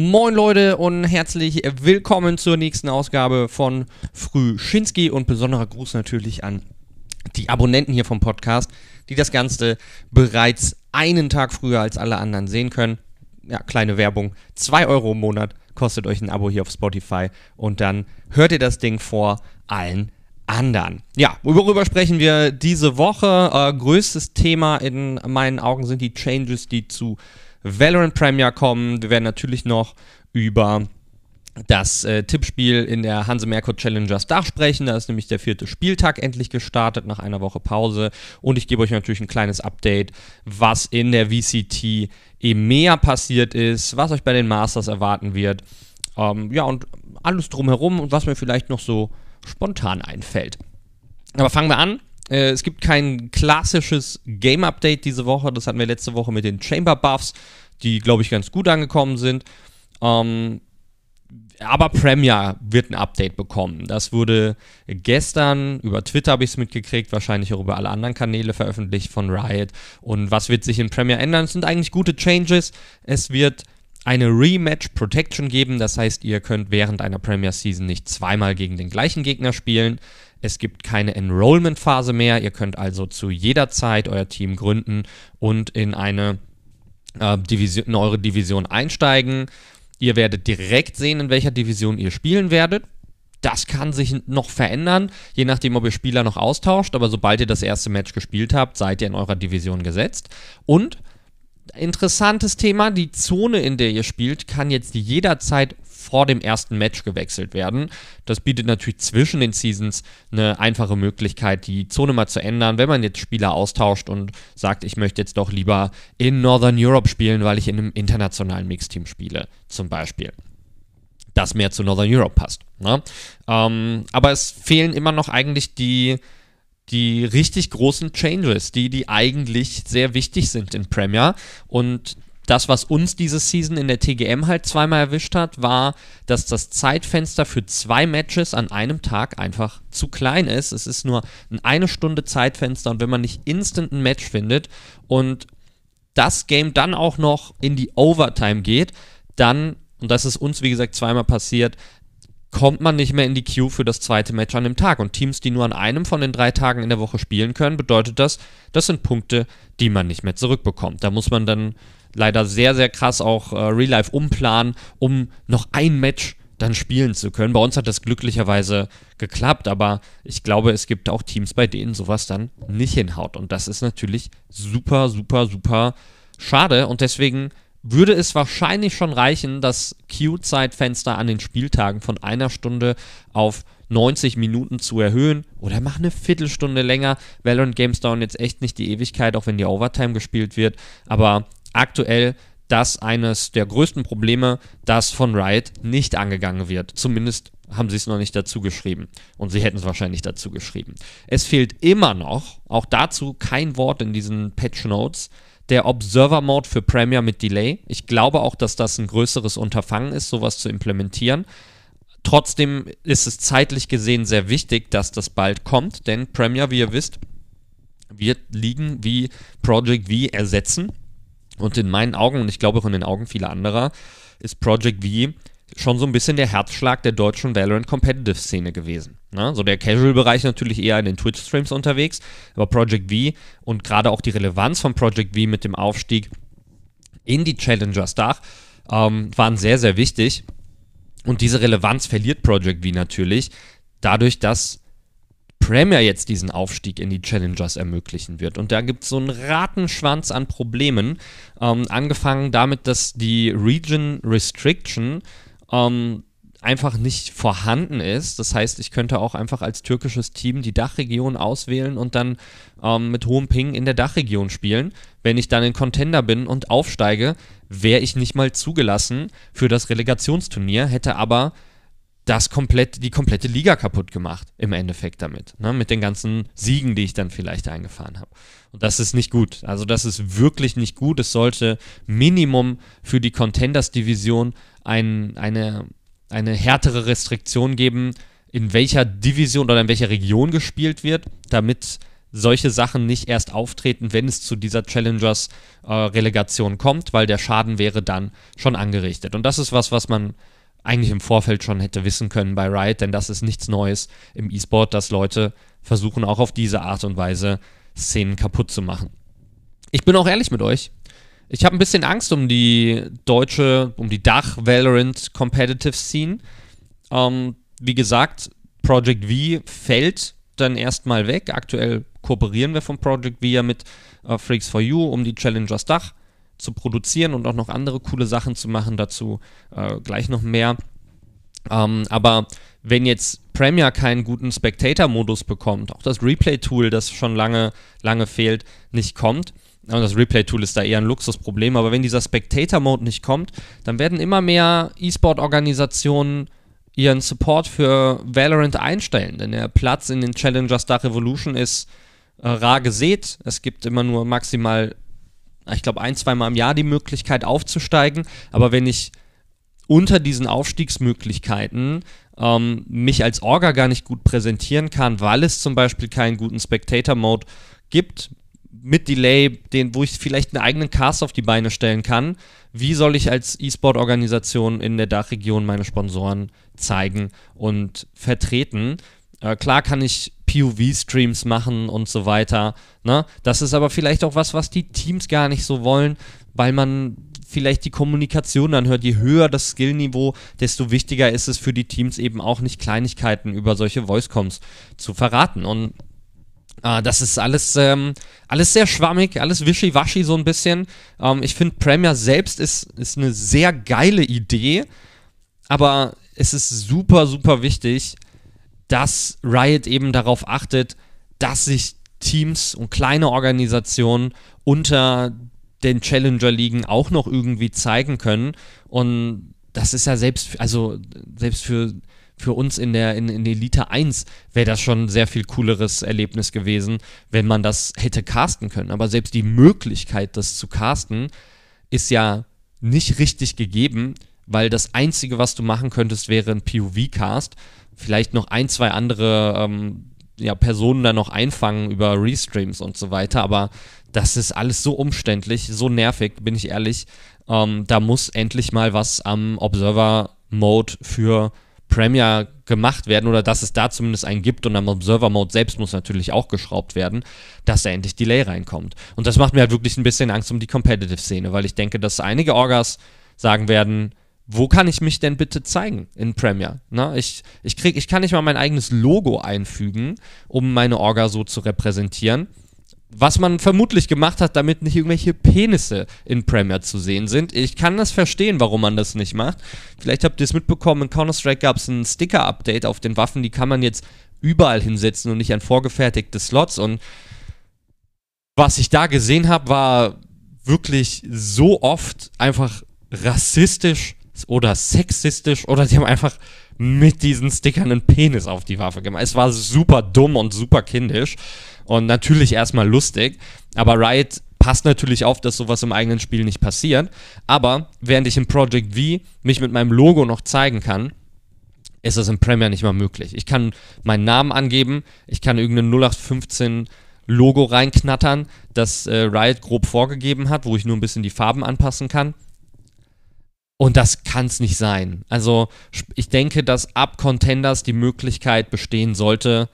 Moin Leute und herzlich willkommen zur nächsten Ausgabe von Frühschinski und besonderer Gruß natürlich an die Abonnenten hier vom Podcast, die das Ganze bereits einen Tag früher als alle anderen sehen können. Ja, kleine Werbung. 2 Euro im Monat kostet euch ein Abo hier auf Spotify und dann hört ihr das Ding vor allen anderen. Ja, worüber sprechen wir diese Woche? Äh, größtes Thema in meinen Augen sind die Changes, die zu Valorant Premier kommen. Wir werden natürlich noch über das äh, Tippspiel in der Hanse Merkur Challengers Dach sprechen. Da ist nämlich der vierte Spieltag endlich gestartet nach einer Woche Pause. Und ich gebe euch natürlich ein kleines Update, was in der VCT EMEA passiert ist, was euch bei den Masters erwarten wird. Ähm, ja, und alles drumherum und was mir vielleicht noch so spontan einfällt. Aber fangen wir an äh, es gibt kein klassisches Game-Update diese Woche. Das hatten wir letzte Woche mit den Chamber-Buffs, die, glaube ich, ganz gut angekommen sind. Ähm, aber Premier wird ein Update bekommen. Das wurde gestern über Twitter habe ich es mitgekriegt, wahrscheinlich auch über alle anderen Kanäle veröffentlicht von Riot. Und was wird sich in Premier ändern? Es sind eigentlich gute Changes. Es wird eine Rematch Protection geben, das heißt, ihr könnt während einer Premier Season nicht zweimal gegen den gleichen Gegner spielen. Es gibt keine Enrollment-Phase mehr. Ihr könnt also zu jeder Zeit euer Team gründen und in eine äh, Division, in eure Division einsteigen. Ihr werdet direkt sehen, in welcher Division ihr spielen werdet. Das kann sich noch verändern, je nachdem, ob ihr Spieler noch austauscht. Aber sobald ihr das erste Match gespielt habt, seid ihr in eurer Division gesetzt. Und interessantes Thema, die Zone, in der ihr spielt, kann jetzt jederzeit vor dem ersten Match gewechselt werden. Das bietet natürlich zwischen den Seasons eine einfache Möglichkeit, die Zone mal zu ändern, wenn man jetzt Spieler austauscht und sagt, ich möchte jetzt doch lieber in Northern Europe spielen, weil ich in einem internationalen Mixteam spiele, zum Beispiel das mehr zu Northern Europe passt. Ne? Ähm, aber es fehlen immer noch eigentlich die, die richtig großen Changes, die, die eigentlich sehr wichtig sind in Premier. Und das, was uns diese Season in der TGM halt zweimal erwischt hat, war, dass das Zeitfenster für zwei Matches an einem Tag einfach zu klein ist. Es ist nur ein eine Stunde Zeitfenster und wenn man nicht instant ein Match findet und das Game dann auch noch in die Overtime geht, dann, und das ist uns wie gesagt zweimal passiert, kommt man nicht mehr in die Queue für das zweite Match an dem Tag. Und Teams, die nur an einem von den drei Tagen in der Woche spielen können, bedeutet das, das sind Punkte, die man nicht mehr zurückbekommt. Da muss man dann leider sehr, sehr krass auch äh, Real Life umplanen, um noch ein Match dann spielen zu können. Bei uns hat das glücklicherweise geklappt, aber ich glaube, es gibt auch Teams, bei denen sowas dann nicht hinhaut. Und das ist natürlich super, super, super schade. Und deswegen würde es wahrscheinlich schon reichen, das Queue-Zeitfenster an den Spieltagen von einer Stunde auf 90 Minuten zu erhöhen oder mach eine Viertelstunde länger. Valorant Games dauern jetzt echt nicht die Ewigkeit, auch wenn die Overtime gespielt wird. Aber aktuell das eines der größten Probleme, das von Riot nicht angegangen wird. Zumindest haben sie es noch nicht dazu geschrieben. Und sie hätten es wahrscheinlich dazu geschrieben. Es fehlt immer noch, auch dazu kein Wort in diesen Patch Notes, der Observer Mode für Premier mit Delay. Ich glaube auch, dass das ein größeres Unterfangen ist, sowas zu implementieren. Trotzdem ist es zeitlich gesehen sehr wichtig, dass das bald kommt, denn Premier, wie ihr wisst, wird liegen wie Project V ersetzen und in meinen Augen, und ich glaube auch in den Augen vieler anderer, ist Project V schon so ein bisschen der Herzschlag der deutschen Valorant Competitive Szene gewesen. Ne? So der Casual-Bereich natürlich eher in den Twitch-Streams unterwegs, aber Project V und gerade auch die Relevanz von Project V mit dem Aufstieg in die Challengers Dach ähm, waren sehr, sehr wichtig. Und diese Relevanz verliert Project V natürlich dadurch, dass Premier jetzt diesen Aufstieg in die Challengers ermöglichen wird. Und da gibt es so einen Ratenschwanz an Problemen. Ähm, angefangen damit, dass die Region Restriction ähm, einfach nicht vorhanden ist. Das heißt, ich könnte auch einfach als türkisches Team die Dachregion auswählen und dann ähm, mit hohem Ping in der Dachregion spielen. Wenn ich dann in Contender bin und aufsteige, wäre ich nicht mal zugelassen für das Relegationsturnier, hätte aber das komplett, die komplette Liga kaputt gemacht, im Endeffekt damit. Ne? Mit den ganzen Siegen, die ich dann vielleicht eingefahren habe. Und das ist nicht gut. Also das ist wirklich nicht gut. Es sollte Minimum für die Contenders-Division ein, eine, eine härtere Restriktion geben, in welcher Division oder in welcher Region gespielt wird, damit solche Sachen nicht erst auftreten, wenn es zu dieser Challengers-Relegation äh, kommt, weil der Schaden wäre dann schon angerichtet. Und das ist was, was man eigentlich im Vorfeld schon hätte wissen können bei Riot, denn das ist nichts Neues im E-Sport, dass Leute versuchen auch auf diese Art und Weise Szenen kaputt zu machen. Ich bin auch ehrlich mit euch. Ich habe ein bisschen Angst um die deutsche, um die Dach-Valorant Competitive Scene. Ähm, wie gesagt, Project V fällt dann erstmal weg. Aktuell kooperieren wir von Project V ja mit äh, Freaks for You, um die Challengers Dach zu produzieren und auch noch andere coole Sachen zu machen. Dazu äh, gleich noch mehr. Ähm, aber wenn jetzt Premiere keinen guten Spectator-Modus bekommt, auch das Replay-Tool, das schon lange, lange fehlt, nicht kommt, und das Replay-Tool ist da eher ein Luxusproblem, aber wenn dieser Spectator-Mode nicht kommt, dann werden immer mehr E-Sport-Organisationen ihren Support für Valorant einstellen, denn der Platz in den Challenger Star Revolution ist äh, rar gesät. Es gibt immer nur maximal, ich glaube, ein, zweimal im Jahr die Möglichkeit aufzusteigen, aber wenn ich unter diesen Aufstiegsmöglichkeiten ähm, mich als Orga gar nicht gut präsentieren kann, weil es zum Beispiel keinen guten Spectator-Mode gibt, mit Delay, den, wo ich vielleicht einen eigenen Cast auf die Beine stellen kann. Wie soll ich als E-Sport-Organisation in der Dachregion meine Sponsoren zeigen und vertreten? Äh, klar kann ich POV-Streams machen und so weiter. Ne? Das ist aber vielleicht auch was, was die Teams gar nicht so wollen, weil man vielleicht die Kommunikation dann hört. Je höher das Skillniveau, desto wichtiger ist es für die Teams eben auch nicht Kleinigkeiten über solche Voice-Coms zu verraten. Und Uh, das ist alles, ähm, alles sehr schwammig, alles wischiwaschi so ein bisschen. Ähm, ich finde, Premiere selbst ist, ist eine sehr geile Idee, aber es ist super, super wichtig, dass Riot eben darauf achtet, dass sich Teams und kleine Organisationen unter den Challenger-Ligen auch noch irgendwie zeigen können. Und das ist ja selbst, also selbst für für uns in der, in, in Elite 1 wäre das schon ein sehr viel cooleres Erlebnis gewesen, wenn man das hätte casten können. Aber selbst die Möglichkeit, das zu casten, ist ja nicht richtig gegeben, weil das Einzige, was du machen könntest, wäre ein POV-Cast. Vielleicht noch ein, zwei andere ähm, ja, Personen da noch einfangen über Restreams und so weiter. Aber das ist alles so umständlich, so nervig, bin ich ehrlich. Ähm, da muss endlich mal was am Observer-Mode für Premiere gemacht werden oder dass es da zumindest einen gibt und am Observer-Mode selbst muss natürlich auch geschraubt werden, dass da endlich Delay reinkommt. Und das macht mir halt wirklich ein bisschen Angst um die Competitive-Szene, weil ich denke, dass einige Orgas sagen werden, wo kann ich mich denn bitte zeigen in Premiere? Na, ich, ich, krieg, ich kann nicht mal mein eigenes Logo einfügen, um meine Orga so zu repräsentieren was man vermutlich gemacht hat, damit nicht irgendwelche Penisse in Premiere zu sehen sind. Ich kann das verstehen, warum man das nicht macht. Vielleicht habt ihr es mitbekommen, in Counter-Strike gab es ein Sticker-Update auf den Waffen, die kann man jetzt überall hinsetzen und nicht an vorgefertigte Slots. Und was ich da gesehen habe, war wirklich so oft einfach rassistisch oder sexistisch oder die haben einfach mit diesen Stickern einen Penis auf die Waffe gemacht. Es war super dumm und super kindisch und natürlich erstmal lustig, aber Riot passt natürlich auf, dass sowas im eigenen Spiel nicht passiert. Aber während ich im Project V mich mit meinem Logo noch zeigen kann, ist das im Premiere nicht mal möglich. Ich kann meinen Namen angeben, ich kann irgendein 0815 Logo reinknattern, das äh, Riot grob vorgegeben hat, wo ich nur ein bisschen die Farben anpassen kann. Und das kann es nicht sein. Also ich denke, dass ab Contenders die Möglichkeit bestehen sollte,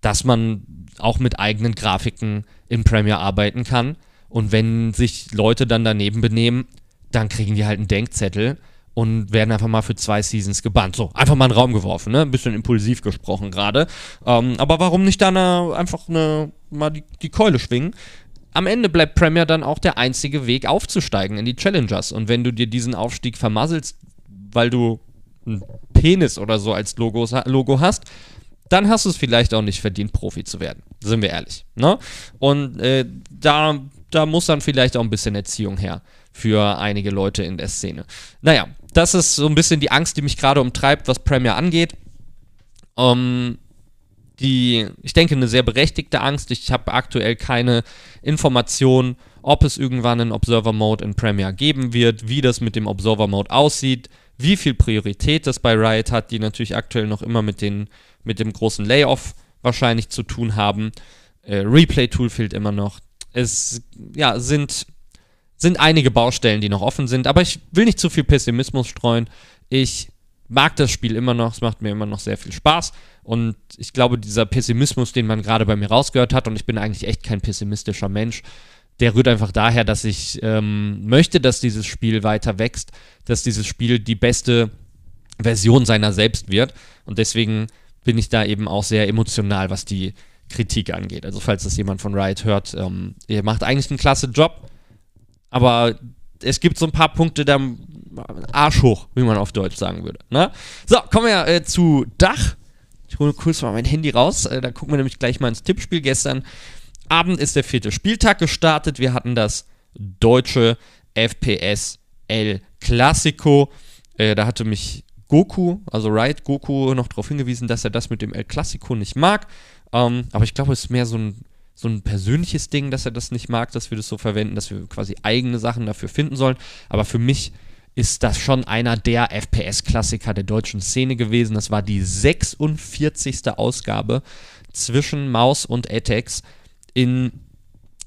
dass man auch mit eigenen Grafiken in Premiere arbeiten kann. Und wenn sich Leute dann daneben benehmen, dann kriegen die halt einen Denkzettel und werden einfach mal für zwei Seasons gebannt. So, einfach mal in den Raum geworfen, ne? Ein bisschen impulsiv gesprochen gerade. Ähm, aber warum nicht dann einfach eine, mal die, die Keule schwingen? Am Ende bleibt Premier dann auch der einzige Weg aufzusteigen in die Challengers. Und wenn du dir diesen Aufstieg vermasselst, weil du einen Penis oder so als Logos, Logo hast, dann hast du es vielleicht auch nicht verdient, Profi zu werden. Sind wir ehrlich. Ne? Und äh, da, da muss dann vielleicht auch ein bisschen Erziehung her für einige Leute in der Szene. Naja, das ist so ein bisschen die Angst, die mich gerade umtreibt, was Premier angeht. Um, die, ich denke, eine sehr berechtigte Angst. Ich habe aktuell keine Informationen, ob es irgendwann einen Observer-Mode in Premiere geben wird, wie das mit dem Observer-Mode aussieht, wie viel Priorität das bei Riot hat, die natürlich aktuell noch immer mit, den, mit dem großen Layoff wahrscheinlich zu tun haben. Äh, Replay-Tool fehlt immer noch. Es ja, sind, sind einige Baustellen, die noch offen sind, aber ich will nicht zu viel Pessimismus streuen. Ich mag das Spiel immer noch, es macht mir immer noch sehr viel Spaß und ich glaube, dieser Pessimismus, den man gerade bei mir rausgehört hat, und ich bin eigentlich echt kein pessimistischer Mensch, der rührt einfach daher, dass ich ähm, möchte, dass dieses Spiel weiter wächst, dass dieses Spiel die beste Version seiner selbst wird und deswegen bin ich da eben auch sehr emotional, was die Kritik angeht. Also falls das jemand von Riot hört, ähm, ihr macht eigentlich einen klasse Job, aber es gibt so ein paar Punkte, da Arsch hoch, wie man auf Deutsch sagen würde. Ne? So, kommen wir äh, zu Dach. Ich hole kurz mal mein Handy raus. Äh, da gucken wir nämlich gleich mal ins Tippspiel. Gestern Abend ist der vierte Spieltag gestartet. Wir hatten das deutsche FPS El Clasico. Äh, da hatte mich Goku, also Riot Goku, noch darauf hingewiesen, dass er das mit dem El Clasico nicht mag. Ähm, aber ich glaube, es ist mehr so ein, so ein persönliches Ding, dass er das nicht mag, dass wir das so verwenden, dass wir quasi eigene Sachen dafür finden sollen. Aber für mich ist das schon einer der FPS-Klassiker der deutschen Szene gewesen. Das war die 46. Ausgabe zwischen Maus und Etex in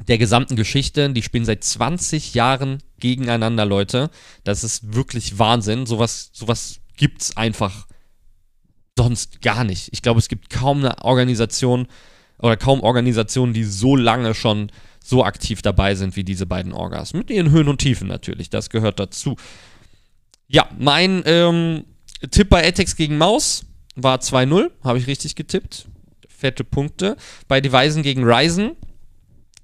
der gesamten Geschichte. Die spielen seit 20 Jahren gegeneinander, Leute. Das ist wirklich Wahnsinn. Sowas, sowas es einfach sonst gar nicht. Ich glaube, es gibt kaum eine Organisation oder kaum Organisationen, die so lange schon so aktiv dabei sind wie diese beiden Orgas. Mit ihren Höhen und Tiefen natürlich, das gehört dazu. Ja, mein ähm, Tipp bei Etex gegen Maus war 2-0, habe ich richtig getippt. Fette Punkte. Bei Devisen gegen Ryzen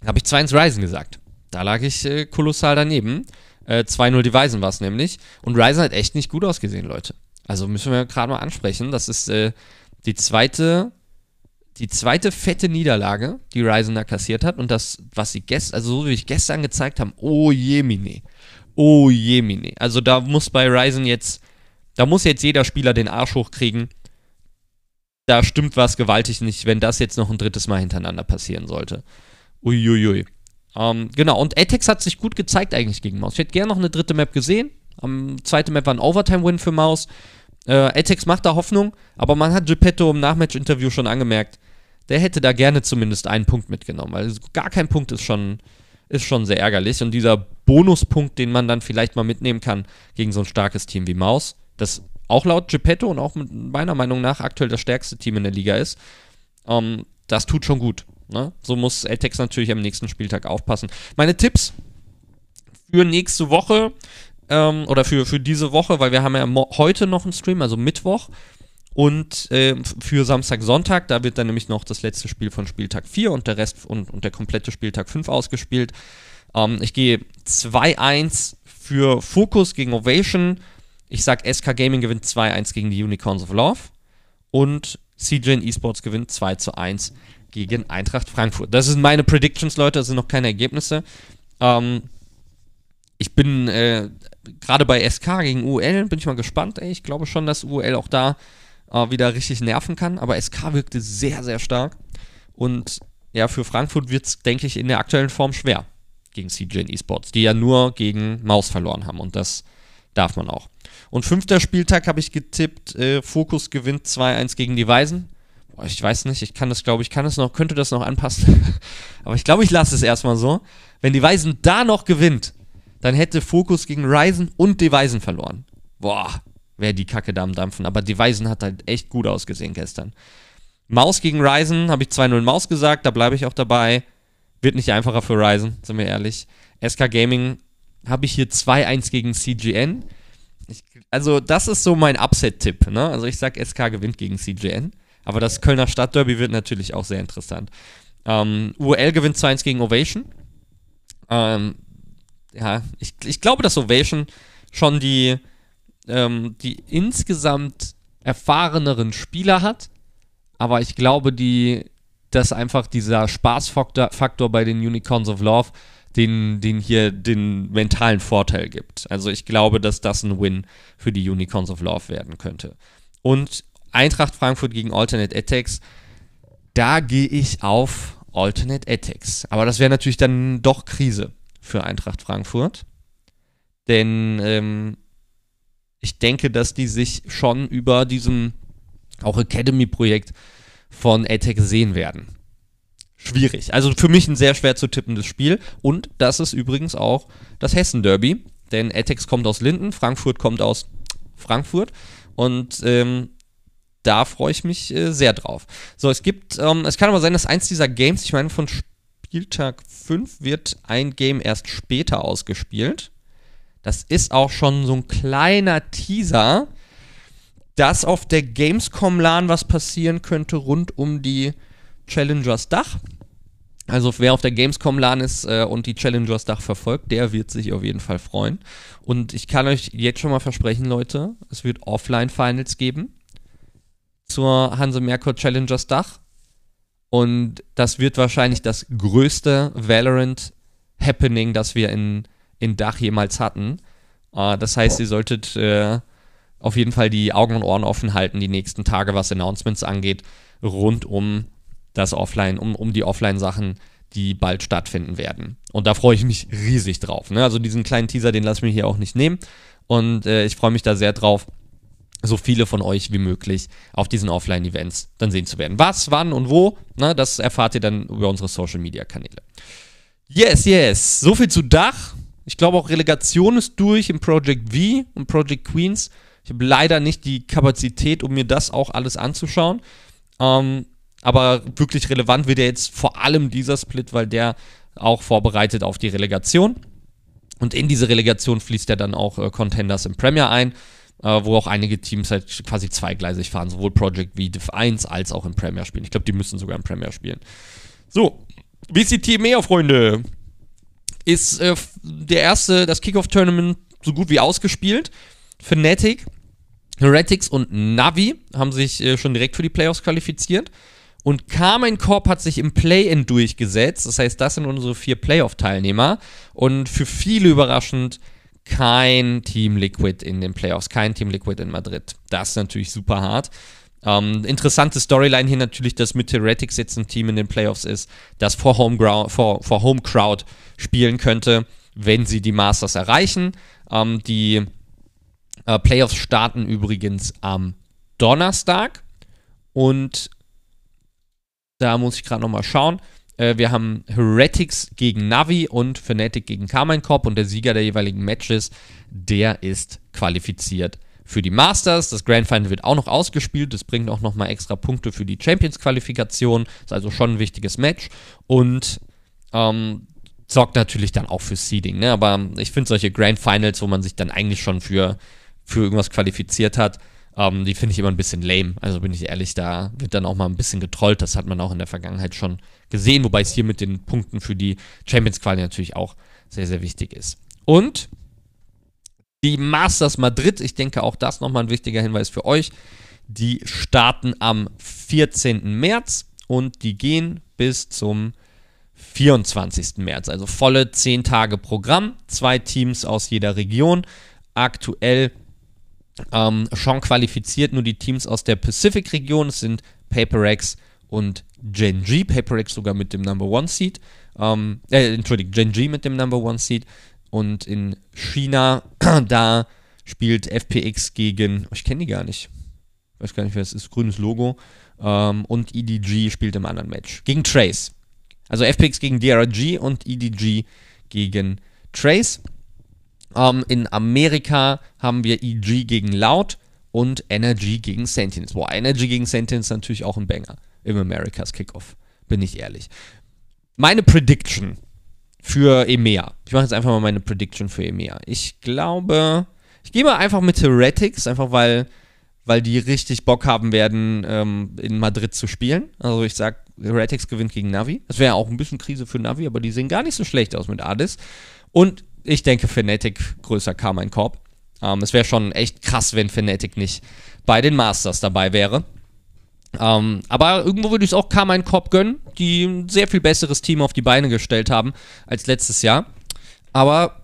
habe ich 2-1 Ryzen gesagt. Da lag ich äh, kolossal daneben. Äh, 2-0 Devisen war es nämlich. Und Ryzen hat echt nicht gut ausgesehen, Leute. Also müssen wir gerade mal ansprechen. Das ist äh, die zweite die zweite fette Niederlage, die Ryzen da kassiert hat. Und das, was sie gestern, also so wie ich gestern gezeigt haben, oh je, mine. Oh je, mine. Also da muss bei Ryzen jetzt, da muss jetzt jeder Spieler den Arsch hochkriegen. Da stimmt was gewaltig nicht, wenn das jetzt noch ein drittes Mal hintereinander passieren sollte. Uiuiui. Ähm, genau, und Atex hat sich gut gezeigt eigentlich gegen Maus. Ich hätte gerne noch eine dritte Map gesehen. Am um, zweite Map war ein Overtime-Win für Maus. Äh, Atex macht da Hoffnung, aber man hat Geppetto im Nachmatch-Interview schon angemerkt, der hätte da gerne zumindest einen Punkt mitgenommen. Also gar kein Punkt ist schon, ist schon sehr ärgerlich. Und dieser Bonuspunkt, den man dann vielleicht mal mitnehmen kann gegen so ein starkes Team wie Maus, das auch laut Geppetto und auch meiner Meinung nach aktuell das stärkste Team in der Liga ist, ähm, das tut schon gut. Ne? So muss Eltex natürlich am nächsten Spieltag aufpassen. Meine Tipps für nächste Woche ähm, oder für, für diese Woche, weil wir haben ja heute noch einen Stream, also Mittwoch. Und äh, für Samstag, Sonntag, da wird dann nämlich noch das letzte Spiel von Spieltag 4 und der Rest und, und der komplette Spieltag 5 ausgespielt. Ähm, ich gehe 2-1 für Focus gegen Ovation. Ich sag SK Gaming gewinnt 2-1 gegen die Unicorns of Love. Und CJN Esports gewinnt 2 1 gegen Eintracht Frankfurt. Das sind meine Predictions, Leute, das sind noch keine Ergebnisse. Ähm, ich bin äh, gerade bei SK gegen UL, bin ich mal gespannt. Ey. Ich glaube schon, dass UL auch da äh, wieder richtig nerven kann. Aber SK wirkte sehr, sehr stark. Und ja, für Frankfurt wird es, denke ich, in der aktuellen Form schwer gegen CJ Esports, die ja nur gegen Maus verloren haben. Und das darf man auch. Und fünfter Spieltag habe ich getippt, äh, Fokus gewinnt 2-1 gegen die Weisen. Boah, ich weiß nicht, ich kann das, glaube ich, kann es noch, könnte das noch anpassen. Aber ich glaube, ich lasse es erstmal so. Wenn die Weisen da noch gewinnt, dann hätte Fokus gegen Ryzen und die Weisen verloren. Boah, wäre die Kacke da am Dampfen. Aber die Weisen hat halt echt gut ausgesehen gestern. Maus gegen Ryzen habe ich 2-0 Maus gesagt, da bleibe ich auch dabei. Wird nicht einfacher für Ryzen, sind wir ehrlich. SK Gaming habe ich hier 2-1 gegen CGN. Ich, also, das ist so mein Upset-Tipp. Ne? Also, ich sage, SK gewinnt gegen CGN. Aber das Kölner Stadtderby wird natürlich auch sehr interessant. Ähm, UL gewinnt 2-1 gegen Ovation. Ähm, ja, ich, ich glaube, dass Ovation schon die, ähm, die insgesamt erfahreneren Spieler hat, aber ich glaube, die, dass einfach dieser Spaßfaktor bei den Unicorns of Love den, den hier den mentalen Vorteil gibt. Also ich glaube, dass das ein Win für die Unicorns of Love werden könnte. Und Eintracht Frankfurt gegen Alternate Attacks, da gehe ich auf Alternate Attacks. Aber das wäre natürlich dann doch Krise für Eintracht Frankfurt. Denn ähm, ich denke, dass die sich schon über diesem auch Academy-Projekt von ATEC sehen werden. schwierig. Also für mich ein sehr schwer zu tippendes Spiel. Und das ist übrigens auch das Hessen-Derby. Denn Etex kommt aus Linden, Frankfurt kommt aus Frankfurt. Und ähm, da freue ich mich äh, sehr drauf. So, es gibt, ähm, es kann aber sein, dass eins dieser Games, ich meine, von Spieltag 5 wird ein Game erst später ausgespielt. Das ist auch schon so ein kleiner Teaser, dass auf der Gamescom LAN was passieren könnte rund um die Challengers Dach. Also wer auf der Gamescom LAN ist äh, und die Challengers Dach verfolgt, der wird sich auf jeden Fall freuen. Und ich kann euch jetzt schon mal versprechen, Leute, es wird Offline-Finals geben zur Hanse Merkur Challengers Dach. Und das wird wahrscheinlich das größte Valorant-Happening, das wir in, in Dach jemals hatten. Uh, das heißt, ihr solltet äh, auf jeden Fall die Augen und Ohren offen halten die nächsten Tage, was Announcements angeht, rund um das Offline, um, um die Offline-Sachen, die bald stattfinden werden. Und da freue ich mich riesig drauf. Ne? Also diesen kleinen Teaser, den lasse ich mir hier auch nicht nehmen. Und äh, ich freue mich da sehr drauf, so viele von euch wie möglich auf diesen Offline-Events dann sehen zu werden. Was, wann und wo, ne, das erfahrt ihr dann über unsere Social-Media-Kanäle. Yes, yes. So viel zu Dach. Ich glaube auch Relegation ist durch im Project V und Project Queens. Ich habe leider nicht die Kapazität, um mir das auch alles anzuschauen. Ähm, aber wirklich relevant wird ja jetzt vor allem dieser Split, weil der auch vorbereitet auf die Relegation. Und in diese Relegation fließt ja dann auch äh, Contenders im Premier ein, äh, wo auch einige Teams halt quasi zweigleisig fahren, sowohl Project V Div 1 als auch im Premier spielen. Ich glaube, die müssen sogar im Premier spielen. So, VCT mehr, Freunde, ist äh, der erste, das Kickoff-Tournament so gut wie ausgespielt. Fnatic, Heretics und Navi haben sich äh, schon direkt für die Playoffs qualifiziert. Und Carmen Corp hat sich im Play-In durchgesetzt. Das heißt, das sind unsere vier Playoff-Teilnehmer. Und für viele überraschend kein Team Liquid in den Playoffs, kein Team Liquid in Madrid. Das ist natürlich super hart. Ähm, interessante Storyline hier natürlich, dass mit Heretics jetzt ein Team in den Playoffs ist, das vor Home, vor, vor Home Crowd spielen könnte, wenn sie die Masters erreichen. Ähm, die äh, Playoffs starten übrigens am Donnerstag und da muss ich gerade nochmal schauen. Äh, wir haben Heretics gegen Navi und Fnatic gegen Carmine Corp und der Sieger der jeweiligen Matches, der ist qualifiziert für die Masters. Das Grand Final wird auch noch ausgespielt. Das bringt auch nochmal extra Punkte für die Champions-Qualifikation. Ist also schon ein wichtiges Match. Und ähm, sorgt natürlich dann auch für Seeding. Ne? Aber ich finde solche Grand Finals, wo man sich dann eigentlich schon für, für irgendwas qualifiziert hat, ähm, die finde ich immer ein bisschen lame. Also bin ich ehrlich, da wird dann auch mal ein bisschen getrollt. Das hat man auch in der Vergangenheit schon gesehen, wobei es hier mit den Punkten für die Champions Quali natürlich auch sehr, sehr wichtig ist. Und die Masters Madrid, ich denke auch das nochmal ein wichtiger Hinweis für euch. Die starten am 14. März und die gehen bis zum 24. März. Also volle 10 Tage Programm, zwei Teams aus jeder Region. Aktuell ähm, schon qualifiziert nur die Teams aus der Pacific-Region. Es sind PaperX und Genji. PaperX sogar mit dem Number One Seed. Ähm, äh, Entschuldigung, Genji mit dem Number One Seed. Und in China, da spielt FPX gegen, ich kenne die gar nicht. Ich weiß gar nicht, wer es ist. Grünes Logo. Ähm, und EDG spielt im anderen Match. Gegen Trace. Also FPX gegen DRG und EDG gegen Trace. Ähm, in Amerika haben wir EG gegen Loud und Energy gegen Sentinels. Boah, Energy gegen Sentinels ist natürlich auch ein Banger im Americas Kickoff, bin ich ehrlich. Meine Prediction für EMEA. Ich mache jetzt einfach mal meine Prediction für EMEA. Ich glaube, ich gehe mal einfach mit Heretics, einfach weil, weil die richtig Bock haben werden, ähm, in Madrid zu spielen. Also ich sage, Heretics gewinnt gegen Navi. Das wäre auch ein bisschen Krise für Navi, aber die sehen gar nicht so schlecht aus mit Adis. Und ich denke, Fnatic größer Carmine Corp. Ähm, es wäre schon echt krass, wenn Fnatic nicht bei den Masters dabei wäre. Ähm, aber irgendwo würde ich es auch Carmine Corp gönnen, die ein sehr viel besseres Team auf die Beine gestellt haben als letztes Jahr. Aber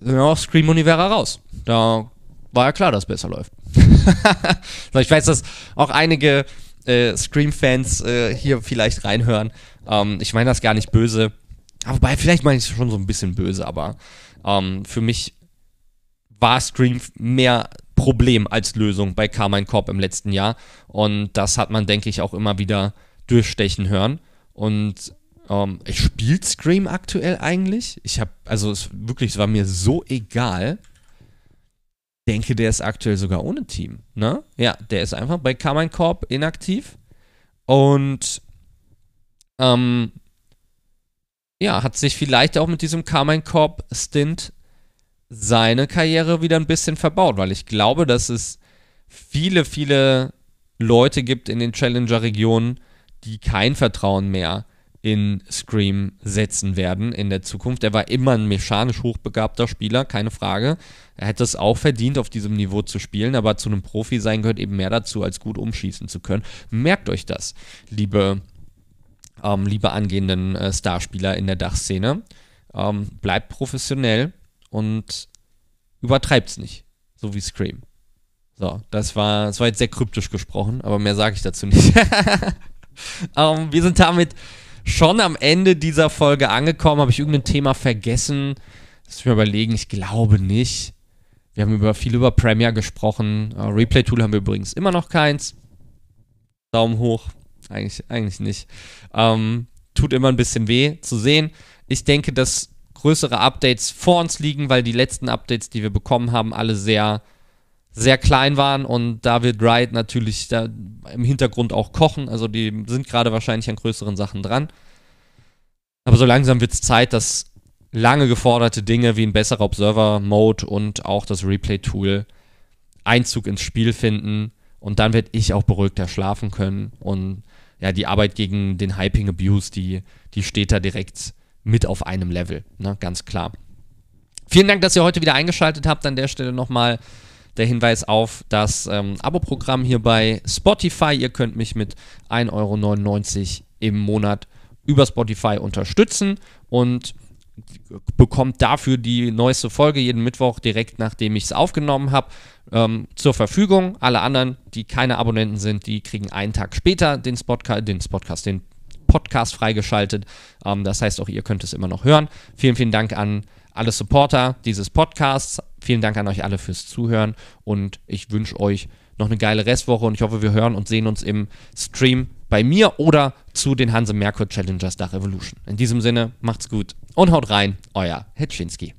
ja, Scream wäre raus. Da war ja klar, dass es besser läuft. ich weiß, dass auch einige äh, Scream-Fans äh, hier vielleicht reinhören. Ähm, ich meine das gar nicht böse. Wobei, vielleicht meine ich es schon so ein bisschen böse, aber ähm, für mich war Scream mehr Problem als Lösung bei Carmine Corp im letzten Jahr. Und das hat man, denke ich, auch immer wieder durchstechen hören. Und Ähm, ich Scream aktuell eigentlich. Ich habe, also es, wirklich, es war mir so egal. Denke, der ist aktuell sogar ohne Team. Ne? Ja, der ist einfach bei Carmine Corp inaktiv. Und ähm, ja, hat sich vielleicht auch mit diesem Carmine Corp Stint seine Karriere wieder ein bisschen verbaut, weil ich glaube, dass es viele, viele Leute gibt in den Challenger-Regionen, die kein Vertrauen mehr in Scream setzen werden in der Zukunft. Er war immer ein mechanisch hochbegabter Spieler, keine Frage. Er hätte es auch verdient, auf diesem Niveau zu spielen, aber zu einem Profi sein gehört eben mehr dazu, als gut umschießen zu können. Merkt euch das, liebe, ähm, liebe angehenden äh, Starspieler in der Dachszene. Ähm, bleibt professionell und übertreibt es nicht, so wie Scream. So, das war, das war jetzt sehr kryptisch gesprochen, aber mehr sage ich dazu nicht. ähm, wir sind damit schon am Ende dieser Folge angekommen. Habe ich irgendein Thema vergessen? Lass mich mal überlegen. Ich glaube nicht. Wir haben über, viel über Premiere gesprochen. Uh, Replay-Tool haben wir übrigens immer noch keins. Daumen hoch. Eigentlich, eigentlich nicht. Ähm, tut immer ein bisschen weh zu sehen. Ich denke, dass größere Updates vor uns liegen, weil die letzten Updates, die wir bekommen haben, alle sehr sehr klein waren und da wird Riot natürlich da im Hintergrund auch kochen. Also die sind gerade wahrscheinlich an größeren Sachen dran. Aber so langsam wird es Zeit, dass lange geforderte Dinge wie ein besserer Observer-Mode und auch das Replay-Tool Einzug ins Spiel finden. Und dann werde ich auch beruhigter schlafen können. Und ja, die Arbeit gegen den Hyping Abuse, die, die steht da direkt mit auf einem Level. Ne? Ganz klar. Vielen Dank, dass ihr heute wieder eingeschaltet habt. An der Stelle nochmal der Hinweis auf das ähm, Abo-Programm hier bei Spotify. Ihr könnt mich mit 1,99 Euro im Monat über Spotify unterstützen und bekommt dafür die neueste Folge jeden Mittwoch direkt nachdem ich es aufgenommen habe ähm, zur Verfügung. Alle anderen, die keine Abonnenten sind, die kriegen einen Tag später den, Spotca den Podcast, den Podcast freigeschaltet. Ähm, das heißt, auch ihr könnt es immer noch hören. Vielen, vielen Dank an alle Supporter dieses Podcasts. Vielen Dank an euch alle fürs Zuhören und ich wünsche euch noch eine geile Restwoche und ich hoffe, wir hören und sehen uns im Stream bei mir oder zu den Hanse Merkur Challengers Dach Evolution. In diesem Sinne, macht's gut und haut rein, euer Hetschinski.